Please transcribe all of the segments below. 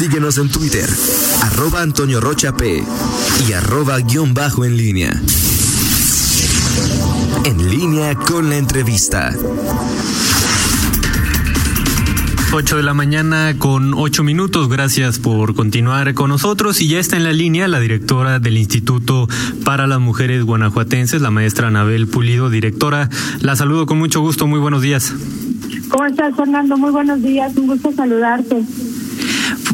Síguenos en Twitter, arroba Antonio Rocha P y arroba guion bajo en línea. En línea con la entrevista. 8 de la mañana con 8 minutos. Gracias por continuar con nosotros. Y ya está en la línea la directora del Instituto para las Mujeres Guanajuatenses, la maestra Anabel Pulido. Directora, la saludo con mucho gusto. Muy buenos días. ¿Cómo estás, Fernando? Muy buenos días. Un gusto saludarte.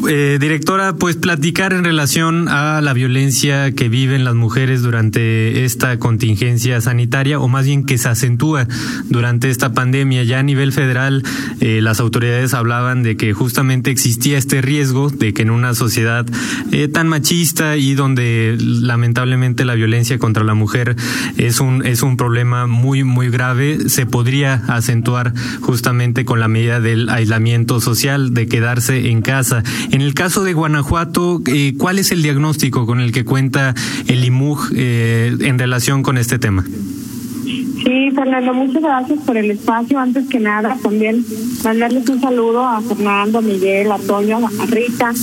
Eh, directora, pues platicar en relación a la violencia que viven las mujeres durante esta contingencia sanitaria, o más bien que se acentúa durante esta pandemia. Ya a nivel federal, eh, las autoridades hablaban de que justamente existía este riesgo de que en una sociedad eh, tan machista y donde lamentablemente la violencia contra la mujer es un es un problema muy muy grave, se podría acentuar justamente con la medida del aislamiento social, de quedarse en casa. En el caso de Guanajuato, eh, ¿cuál es el diagnóstico con el que cuenta el IMUG eh, en relación con este tema? Sí, Fernando, muchas gracias por el espacio. Antes que nada, también mandarles un saludo a Fernando, Miguel, a Toño, a Rita,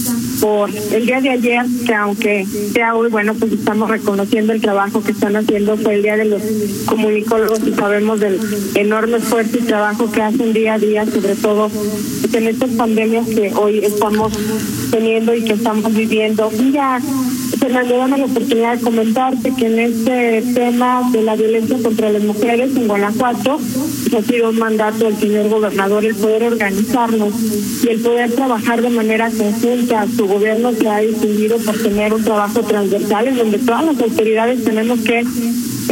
por el día de ayer, que aunque sea hoy, bueno, pues estamos reconociendo el trabajo que están haciendo, fue el día de los comunicólogos y sabemos del enorme esfuerzo y trabajo que hacen día a día, sobre todo en estas pandemias que hoy estamos teniendo y que estamos viviendo. Ya Fernando, dame la oportunidad de comentarte que en este tema de la violencia contra las mujeres en Guanajuato ha sido un mandato del señor gobernador el poder organizarnos y el poder trabajar de manera conjunta. Su gobierno se ha distinguido por tener un trabajo transversal en donde todas las autoridades tenemos que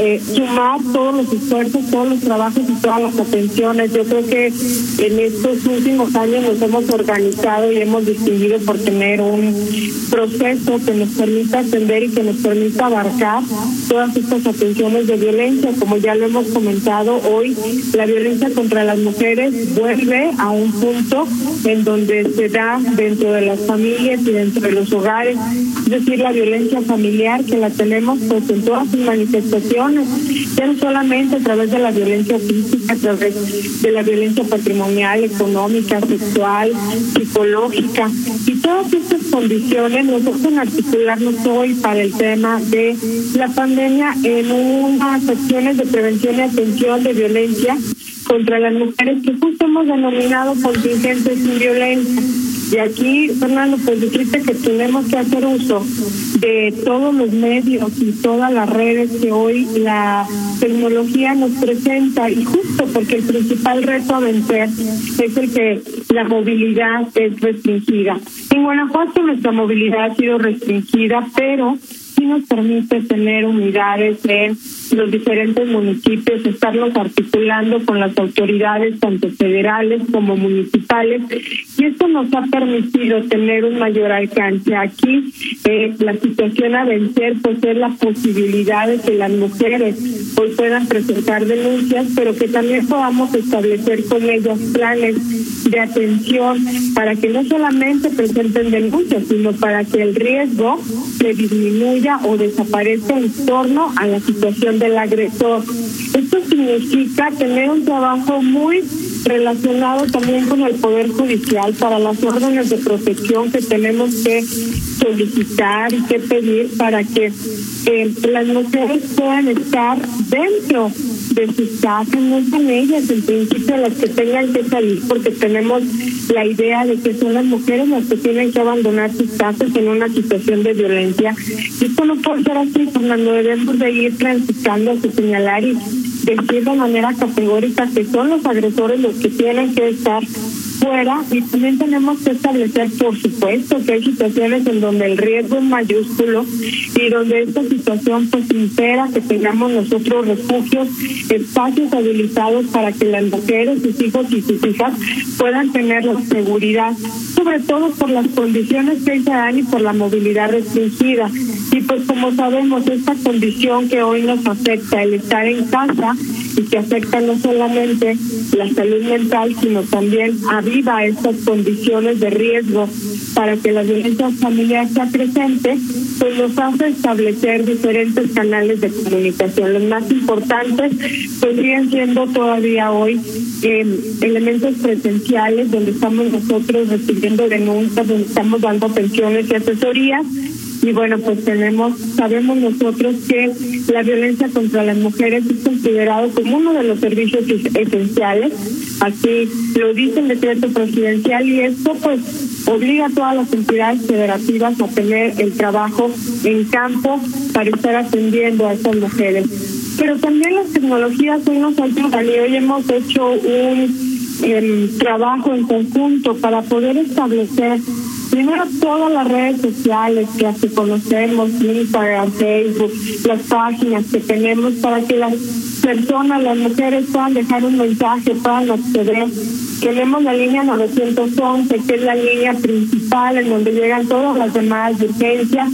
eh, sumar todos los esfuerzos, todos los trabajos y todas las atenciones. Yo creo que en estos últimos años nos hemos organizado y hemos distinguido por tener un proceso que nos permita atender y que nos permita abarcar todas estas atenciones de violencia. Como ya lo hemos comentado hoy, la violencia contra las mujeres vuelve a un punto en donde se da dentro de las familias y dentro de los hogares, es decir, la violencia familiar que la tenemos pues en todas sus manifestaciones, ya no solamente a través de la violencia física, a través de la violencia patrimonial, económica, sexual, psicológica y todas estas condiciones nosotros en articularnos hoy para el tema de la pandemia en unas acciones de prevención y atención de violencia contra las mujeres que justo hemos denominado contingentes sin violencia. Y aquí, Fernando, pues decirte que tenemos que hacer uso de todos los medios y todas las redes que hoy la tecnología nos presenta y justo porque el principal reto a vencer es el que la movilidad es restringida. En Guanajuato nuestra movilidad ha sido restringida, pero sí nos permite tener unidades en los diferentes municipios, estarlos articulando con las autoridades tanto federales como municipales y esto nos ha permitido tener un mayor alcance. Aquí eh, la situación a vencer pues es la posibilidad de que las mujeres hoy puedan presentar denuncias, pero que también podamos establecer con ellas planes de atención para que no solamente presenten denuncias, sino para que el riesgo se disminuya o desaparezca en torno a la situación del agresor. Esto significa tener un trabajo muy relacionado también con el Poder Judicial para las órdenes de protección que tenemos que solicitar y que pedir para que eh, las mujeres puedan estar dentro de sus casas, no son ellas en principio las que tengan que salir porque tenemos la idea de que son las mujeres las que tienen que abandonar sus casas en una situación de violencia. Y esto no puede ser así, Fernando, debemos de ir transitando señalar y decir de manera categórica que son los agresores los que tienen que estar fuera y también tenemos que establecer, por supuesto, que hay situaciones en donde el riesgo es mayúsculo y donde esta situación pues impera que tengamos nosotros refugios, espacios habilitados para que las mujeres, sus hijos y sus hijas puedan tener la seguridad, sobre todo por las condiciones que se dan y por la movilidad restringida. Y pues como sabemos, esta condición que hoy nos afecta, el estar en casa, y que afecta no solamente la salud mental, sino también aviva estas condiciones de riesgo para que la violencia familiar sea presente, pues nos hace establecer diferentes canales de comunicación. Los más importantes pues siguen siendo todavía hoy eh, elementos presenciales donde estamos nosotros recibiendo denuncias, donde estamos dando pensiones y asesorías y bueno, pues tenemos, sabemos nosotros que la violencia contra las mujeres es considerado como uno de los servicios esenciales, así lo dice el decreto presidencial y esto pues obliga a todas las entidades federativas a tener el trabajo en campo para estar atendiendo a estas mujeres. Pero también las tecnologías hoy nos ayudan y hoy hemos hecho un em, trabajo en conjunto para poder establecer Primero, todas las redes sociales que así conocemos, Instagram, Facebook, las páginas que tenemos para que las personas, las mujeres puedan dejar un mensaje, puedan acceder. Tenemos la línea 911, que es la línea principal en donde llegan todas las demás de urgencia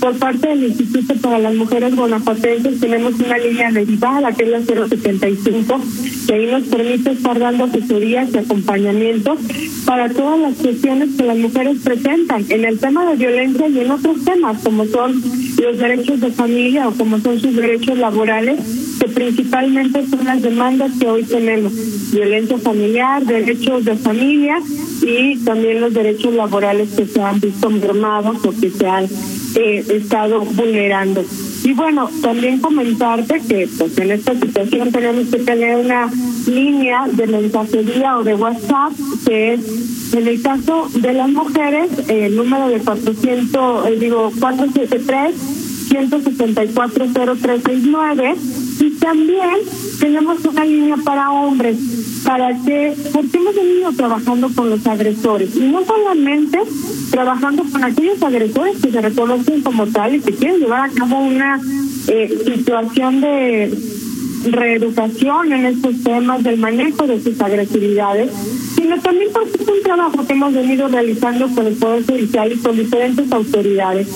por parte del Instituto para las Mujeres Guanajuatenses tenemos una línea derivada que es la 075, que ahí nos permite estar dando asesorías y acompañamiento para todas las cuestiones que las mujeres presentan en el tema de violencia y en otros temas, como son los derechos de familia o como son sus derechos laborales, que principalmente son las demandas que hoy tenemos. Violencia familiar, derechos de familia y también los derechos laborales que se han visto mermados o que se han eh, estado vulnerando. Y bueno, también comentarte que pues en esta situación tenemos que tener una línea de mensajería o de WhatsApp que es en el caso de las mujeres, el número de 400, eh, digo 473 164 0369 y también tenemos una línea para hombres para que, porque hemos venido trabajando con los agresores y no solamente trabajando con aquellos agresores que se reconocen como tal y que quieren llevar a cabo una eh, situación de reeducación en estos temas del manejo de sus agresividades, sino también porque es un trabajo que hemos venido realizando con el Poder Judicial y con diferentes autoridades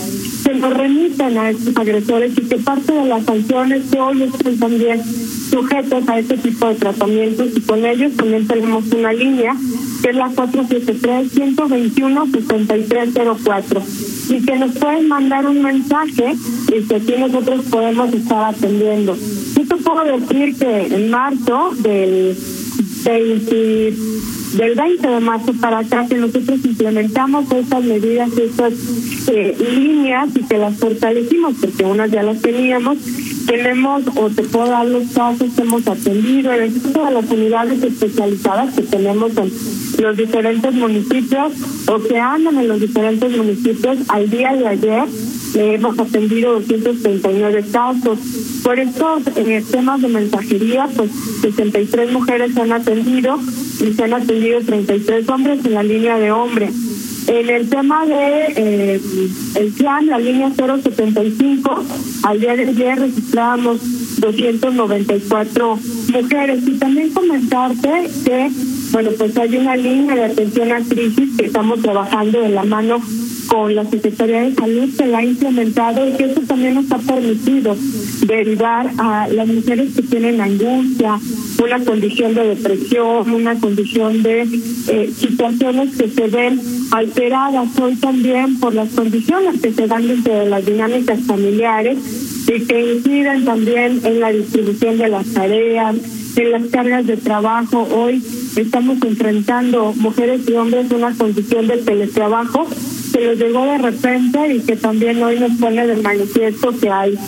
que nos remiten a estos agresores y que parte de las sanciones que hoy están también sujetos a este tipo de tratamientos y con ellos también tenemos una línea que es la 473-121-6304 y que nos pueden mandar un mensaje y que aquí nosotros podemos estar atendiendo. Yo te puedo decir que en marzo del 20 del 20 de marzo para acá que nosotros implementamos estas medidas, estas eh, líneas y que las fortalecimos porque unas ya las teníamos. Tenemos, o te puedo dar los casos que hemos atendido, en el caso de las unidades especializadas que tenemos en los diferentes municipios o que andan en los diferentes municipios, al día de ayer le hemos atendido 239 casos. Por estos eh, temas de mensajería, pues 63 mujeres se han atendido y se han atendido 33 hombres en la línea de hombres. En el tema de eh, el plan, la línea 075, al día de ayer registramos 294 mujeres. Y también comentarte que, bueno, pues hay una línea de atención a crisis que estamos trabajando de la mano con la Secretaría de Salud se la ha implementado y que eso también nos ha permitido derivar a las mujeres que tienen angustia, una condición de depresión, una condición de eh, situaciones que se ven alteradas hoy también por las condiciones que se dan dentro de las dinámicas familiares y que inciden también en la distribución de las tareas, en las cargas de trabajo. Hoy estamos enfrentando mujeres y hombres una condición de teletrabajo les llegó de repente y que también hoy nos pone de manifiesto que hay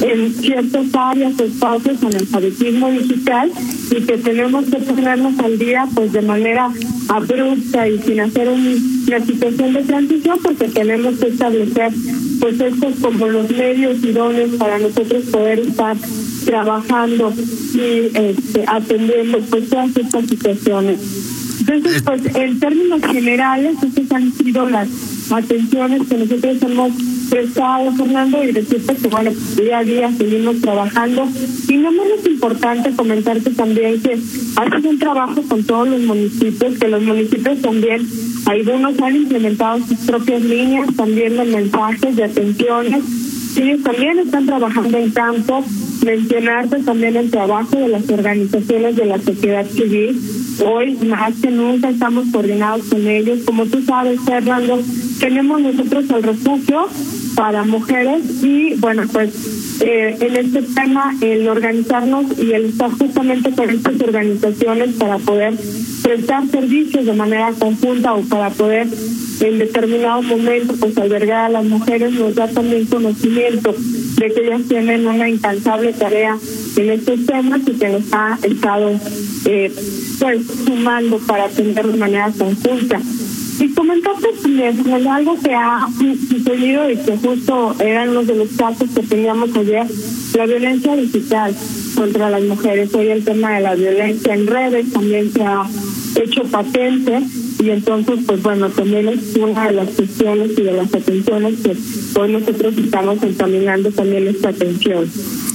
en ciertas áreas, espacios en el alfabetismo digital y que tenemos que ponernos al día pues de manera abrupta y sin hacer una situación de transición porque tenemos que establecer pues estos como los medios idóneos para nosotros poder estar trabajando y este, atendiendo pues todas estas situaciones. Entonces, pues en términos generales, estas han sido las atenciones que nosotros hemos prestado, Fernando, y decirte que, bueno, día a día seguimos trabajando. Y no menos importante comentarte también que haces un trabajo con todos los municipios, que los municipios también, algunos han implementado sus propias líneas también de mensajes, de atenciones. Ellos también están trabajando en campo mencionarte también el trabajo de las organizaciones de la sociedad civil. Hoy más que nunca estamos coordinados con ellos. Como tú sabes, Fernando, tenemos nosotros el refugio para mujeres y bueno, pues eh, en este tema el organizarnos y el estar justamente con estas organizaciones para poder prestar servicios de manera conjunta o para poder en determinado momento pues albergar a las mujeres nos da también conocimiento de que ellas tienen una incansable tarea en estos temas y que nos ha estado eh, pues sumando para atender de manera conjunta. Y comentarte también algo que ha sucedido y que justo eran uno de los casos que teníamos ayer, la violencia digital contra las mujeres. Hoy el tema de la violencia en redes también se ha hecho patente y entonces pues bueno también es una de las cuestiones y de las atenciones que hoy nosotros estamos encaminando también esta atención.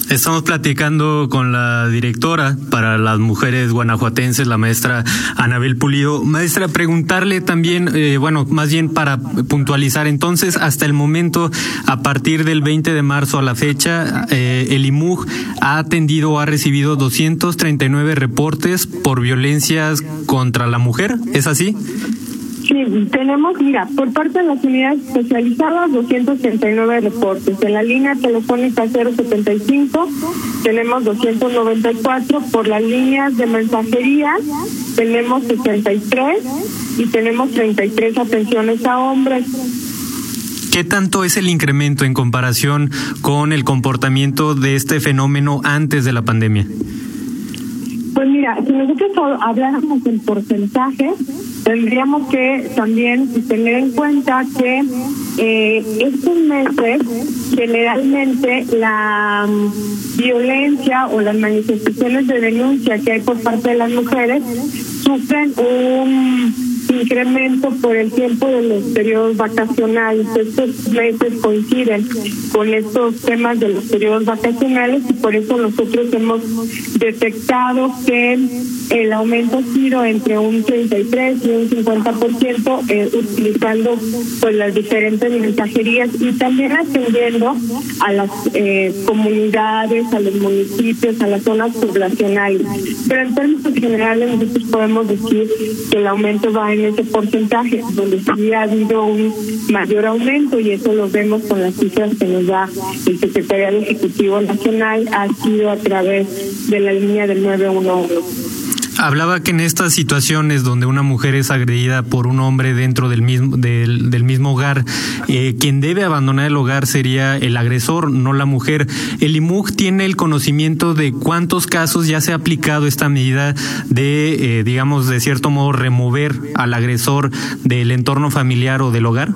Estamos platicando con la directora para las mujeres guanajuatenses, la maestra Anabel Pulido. Maestra, preguntarle también, eh, bueno, más bien para puntualizar, entonces, hasta el momento, a partir del 20 de marzo a la fecha, eh, el IMUG ha atendido o ha recibido 239 reportes por violencias contra la mujer, ¿es así? Tenemos, mira, por parte de las unidades especializadas, 239 reportes. En la línea telefónica 075 tenemos 294. Por las líneas de mensajería tenemos 63 y tenemos 33 atenciones a hombres. ¿Qué tanto es el incremento en comparación con el comportamiento de este fenómeno antes de la pandemia? Mira, si nosotros habláramos del porcentaje, tendríamos que también tener en cuenta que eh, estos meses generalmente la mm, violencia o las manifestaciones de denuncia que hay por parte de las mujeres sufren un incremento por el tiempo de los periodos vacacionales. Estos meses coinciden con estos temas de los periodos vacacionales y por eso nosotros hemos detectado que el aumento ha sido entre un 33 y un 50% eh, utilizando pues las diferentes mensajerías y también atendiendo a las eh, comunidades, a los municipios, a las zonas poblacionales. Pero en términos generales nosotros podemos decir que el aumento va en ese porcentaje, donde sí ha habido un mayor aumento y eso lo vemos con las cifras que nos da el Secretariado Ejecutivo Nacional, ha sido a través de la línea del 911. Hablaba que en estas situaciones donde una mujer es agredida por un hombre dentro del mismo del, del mismo hogar, eh, quien debe abandonar el hogar sería el agresor, no la mujer. El IMUG tiene el conocimiento de cuántos casos ya se ha aplicado esta medida de, eh, digamos, de cierto modo remover al agresor del entorno familiar o del hogar.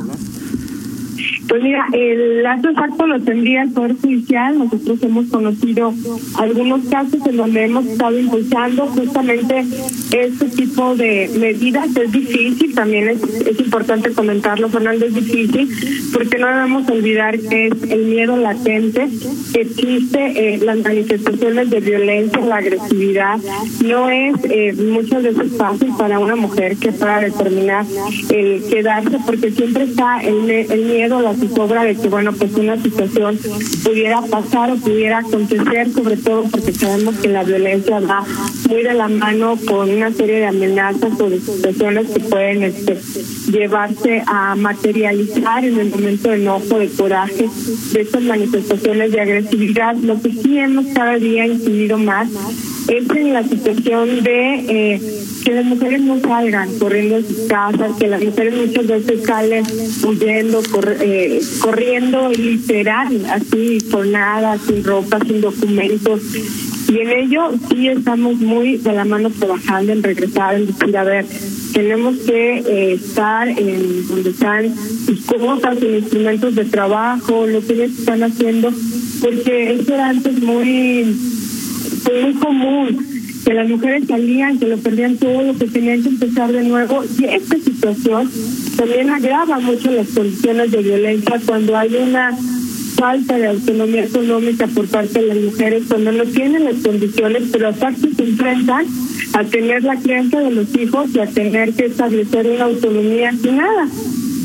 Pues mira, el acto exacto lo tendría el Poder Judicial. Nosotros hemos conocido algunos casos en donde hemos estado impulsando justamente este tipo de medidas. Es difícil, también es, es importante comentarlo, Fernando, es difícil, porque no debemos olvidar que es el miedo latente que existe, eh, las manifestaciones de violencia, la agresividad. No es eh, muchas veces fácil para una mujer que pueda determinar el quedarse, porque siempre está el, el miedo, la sobra de que, bueno, pues una situación pudiera pasar o pudiera acontecer, sobre todo porque sabemos que la violencia va muy de la mano con una serie de amenazas o de situaciones que pueden este, llevarse a materializar en el momento de enojo, de coraje, de estas manifestaciones de agresividad. Lo que sí hemos cada día incidido más es en la situación de eh, que las mujeres no salgan corriendo de sus casas, que las mujeres muchas veces salen huyendo, eh, corriendo literal, así, con nada, sin ropa, sin documentos. Y en ello sí estamos muy de la mano trabajando en regresar, en decir, a ver, tenemos que eh, estar en donde están sus cosas, sus instrumentos de trabajo, lo que ellos están haciendo, porque eso era antes muy, muy común que las mujeres salían, que lo perdían todo, que tenían que empezar de nuevo. Y esta situación también agrava mucho las condiciones de violencia cuando hay una falta de autonomía económica por parte de las mujeres, cuando no tienen las condiciones, pero aparte se enfrentan a tener la crianza de los hijos y a tener que establecer una autonomía sin nada,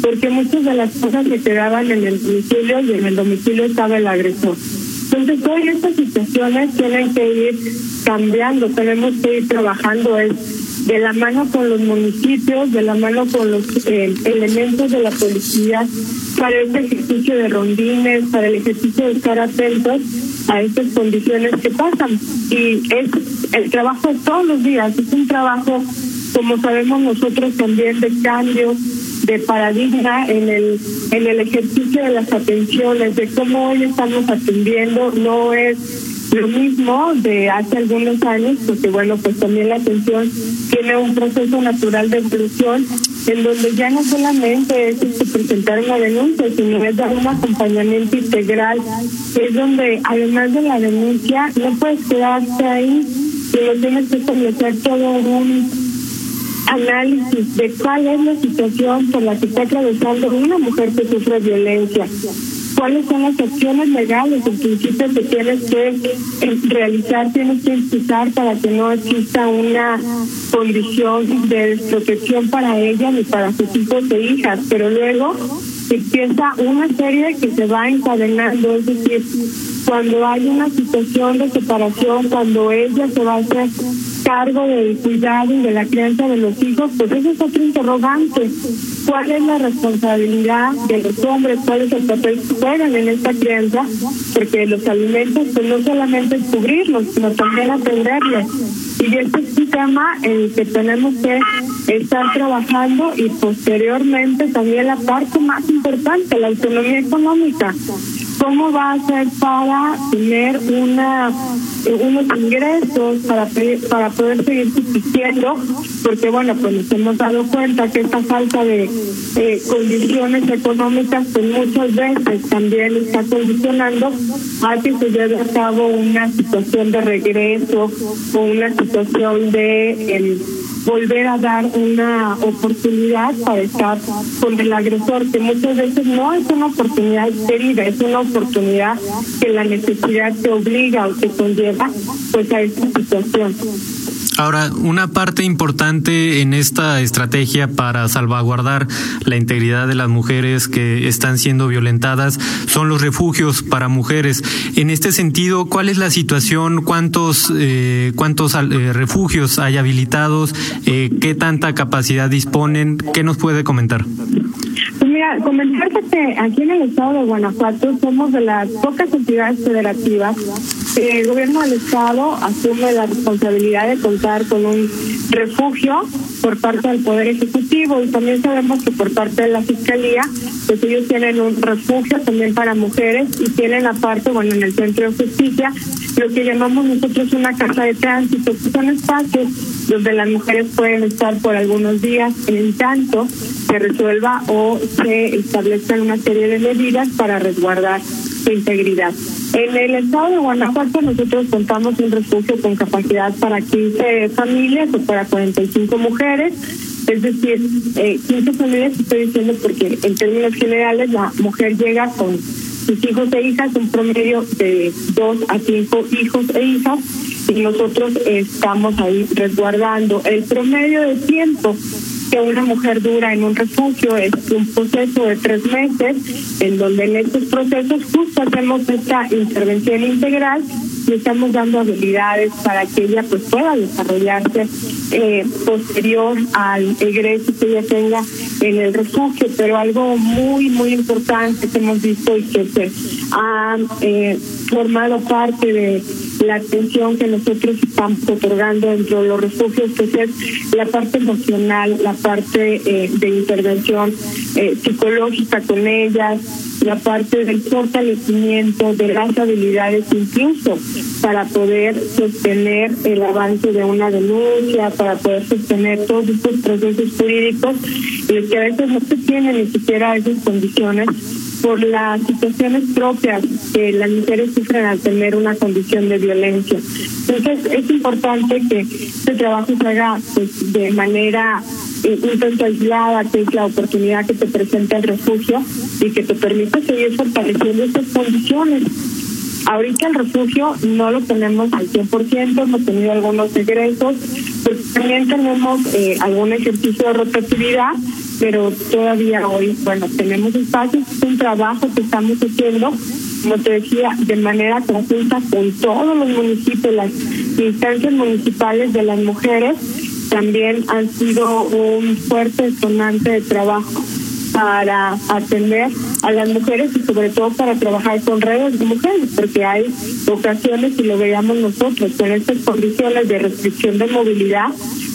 porque muchas de las cosas se quedaban en el domicilio y en el domicilio estaba el agresor. Entonces, hoy estas situaciones tienen que ir cambiando, tenemos que ir trabajando de la mano con los municipios, de la mano con los eh, elementos de la policía, para este ejercicio de rondines, para el ejercicio de estar atentos a estas condiciones que pasan. Y es el trabajo de todos los días, es un trabajo, como sabemos nosotros también, de cambio, de paradigma en el en el ejercicio de las atenciones, de cómo hoy estamos atendiendo, no es lo mismo de hace algunos años, porque bueno, pues también la atención tiene un proceso natural de evolución en donde ya no solamente es este, presentar una denuncia, sino es dar un acompañamiento integral, es donde además de la denuncia no puedes quedarte ahí, sino tienes que establecer todo un análisis de cuál es la situación por la que está atravesando una mujer que sufre violencia. Cuáles son las acciones legales, el principio que tienes que eh, realizar, tienes que impulsar para que no exista una condición de desprotección para ella ni para sus hijos e hijas, pero luego empieza una serie que se va encadenando, es decir, cuando hay una situación de separación, cuando ella se va a hacer cargo del cuidado y de la crianza de los hijos, pues ese es otro interrogante. ¿Cuál es la responsabilidad de los hombres? ¿Cuál es el papel que juegan en esta crianza? Porque los alimentos, pues no solamente es cubrirlos, sino también atenderlos. Y este es un tema en el que tenemos que estar trabajando y posteriormente también la parte más importante, la autonomía económica cómo va a ser para tener una unos ingresos para para poder seguir subsistiendo porque bueno pues nos hemos dado cuenta que esta falta de eh, condiciones económicas pues muchas veces también está condicionando a que se lleve a cabo una situación de regreso o una situación de em, volver a dar una oportunidad para estar con el agresor, que muchas veces no es una oportunidad querida, es una oportunidad que la necesidad te obliga o te conlleva pues a esta situación. Ahora, una parte importante en esta estrategia para salvaguardar la integridad de las mujeres que están siendo violentadas son los refugios para mujeres. En este sentido, ¿cuál es la situación? ¿Cuántos, eh, cuántos eh, refugios hay habilitados? Eh, ¿Qué tanta capacidad disponen? ¿Qué nos puede comentar? Mira, comentarte que aquí en el estado de Guanajuato somos de las pocas entidades federativas el gobierno del estado asume la responsabilidad de contar con un refugio por parte del Poder Ejecutivo y también sabemos que por parte de la Fiscalía, pues ellos tienen un refugio también para mujeres y tienen aparte, bueno, en el Centro de Justicia, lo que llamamos nosotros una casa de tránsito, que son espacios donde las mujeres pueden estar por algunos días en tanto se resuelva o se establezcan una serie de medidas para resguardar su integridad. En el estado de Guanajuato nosotros contamos un refugio con capacidad para 15 familias o para 45 mujeres. Es decir, eh, 15 familias estoy diciendo porque en términos generales la mujer llega con sus hijos e hijas, un promedio de 2 a 5 hijos e hijas, y nosotros estamos ahí resguardando el promedio de tiempo que una mujer dura en un refugio es un proceso de tres meses, en donde en estos procesos justo hacemos esta intervención integral y estamos dando habilidades para que ella pues pueda desarrollarse eh, posterior al egreso que ella tenga en el refugio, pero algo muy, muy importante que hemos visto y que se ha eh, formado parte de la atención que nosotros estamos otorgando dentro de los refugios, que es la parte emocional, la parte eh, de intervención eh, psicológica con ellas, la parte del fortalecimiento de las habilidades incluso para poder sostener el avance de una denuncia, para poder sostener todos estos procesos jurídicos, y que a veces no se tienen ni siquiera esas condiciones por las situaciones propias que las mujeres sufren al tener una condición de violencia. Entonces es importante que este trabajo se haga pues, de manera eh, un tanto aislada, que es la oportunidad que te presenta el refugio y que te permite seguir fortaleciendo estas condiciones. Ahorita el refugio no lo tenemos al 100%, hemos tenido algunos egresos, pues también tenemos eh, algún ejercicio de rotatividad, pero todavía hoy, bueno, tenemos espacios, es un trabajo que estamos haciendo como te decía, de manera conjunta con todos los municipios, las instancias municipales de las mujeres, también han sido un fuerte detonante de trabajo para atender a las mujeres y sobre todo para trabajar con redes de mujeres, porque hay ocasiones, y lo veíamos nosotros, con estas condiciones de restricción de movilidad,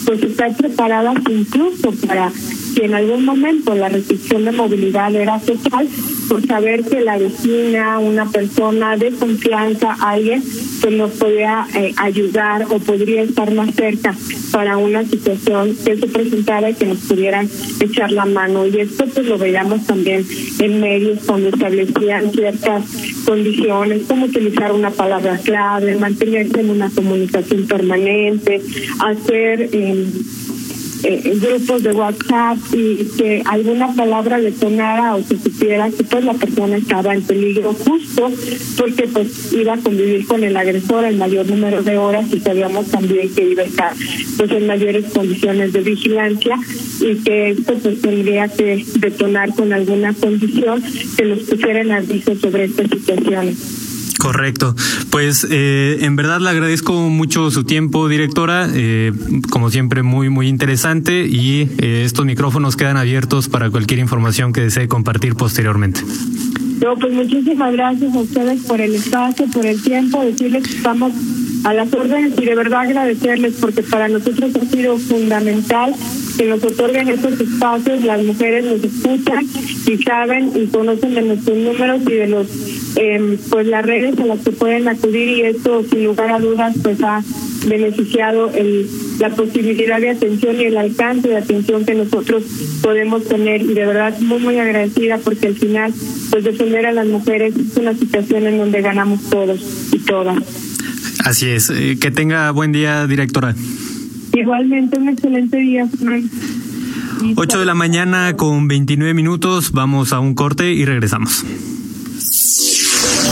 pues están preparadas incluso para si en algún momento la restricción de movilidad era total, por saber que la vecina, una persona de confianza, alguien que nos podía eh, ayudar o podría estar más cerca para una situación que se presentara y que nos pudieran echar la mano. Y esto pues lo veíamos también en medios cuando establecían ciertas condiciones, como utilizar una palabra clave, mantenerse en una comunicación permanente, hacer... Eh, eh, grupos de WhatsApp y que alguna palabra le sonara o se supiera que pues la persona estaba en peligro justo porque pues iba a convivir con el agresor el mayor número de horas y sabíamos también que iba a estar pues en mayores condiciones de vigilancia y que esto pues tendría que detonar con alguna condición que nos pusiera en aviso sobre estas situaciones. Correcto. Pues eh, en verdad le agradezco mucho su tiempo, directora. Eh, como siempre, muy, muy interesante y eh, estos micrófonos quedan abiertos para cualquier información que desee compartir posteriormente. No, pues muchísimas gracias a ustedes por el espacio, por el tiempo, decirles que estamos a las órdenes y de verdad agradecerles porque para nosotros ha sido fundamental que nos otorguen estos espacios, las mujeres nos escuchan y saben y conocen de nuestros números y de los eh, pues las redes a las que pueden acudir y esto sin lugar a dudas pues ha beneficiado el, la posibilidad de atención y el alcance de atención que nosotros podemos tener y de verdad muy muy agradecida porque al final pues defender a las mujeres es una situación en donde ganamos todos y todas. Así es, eh, que tenga buen día directora. Igualmente un excelente día. 8 de la mañana con 29 minutos, vamos a un corte y regresamos.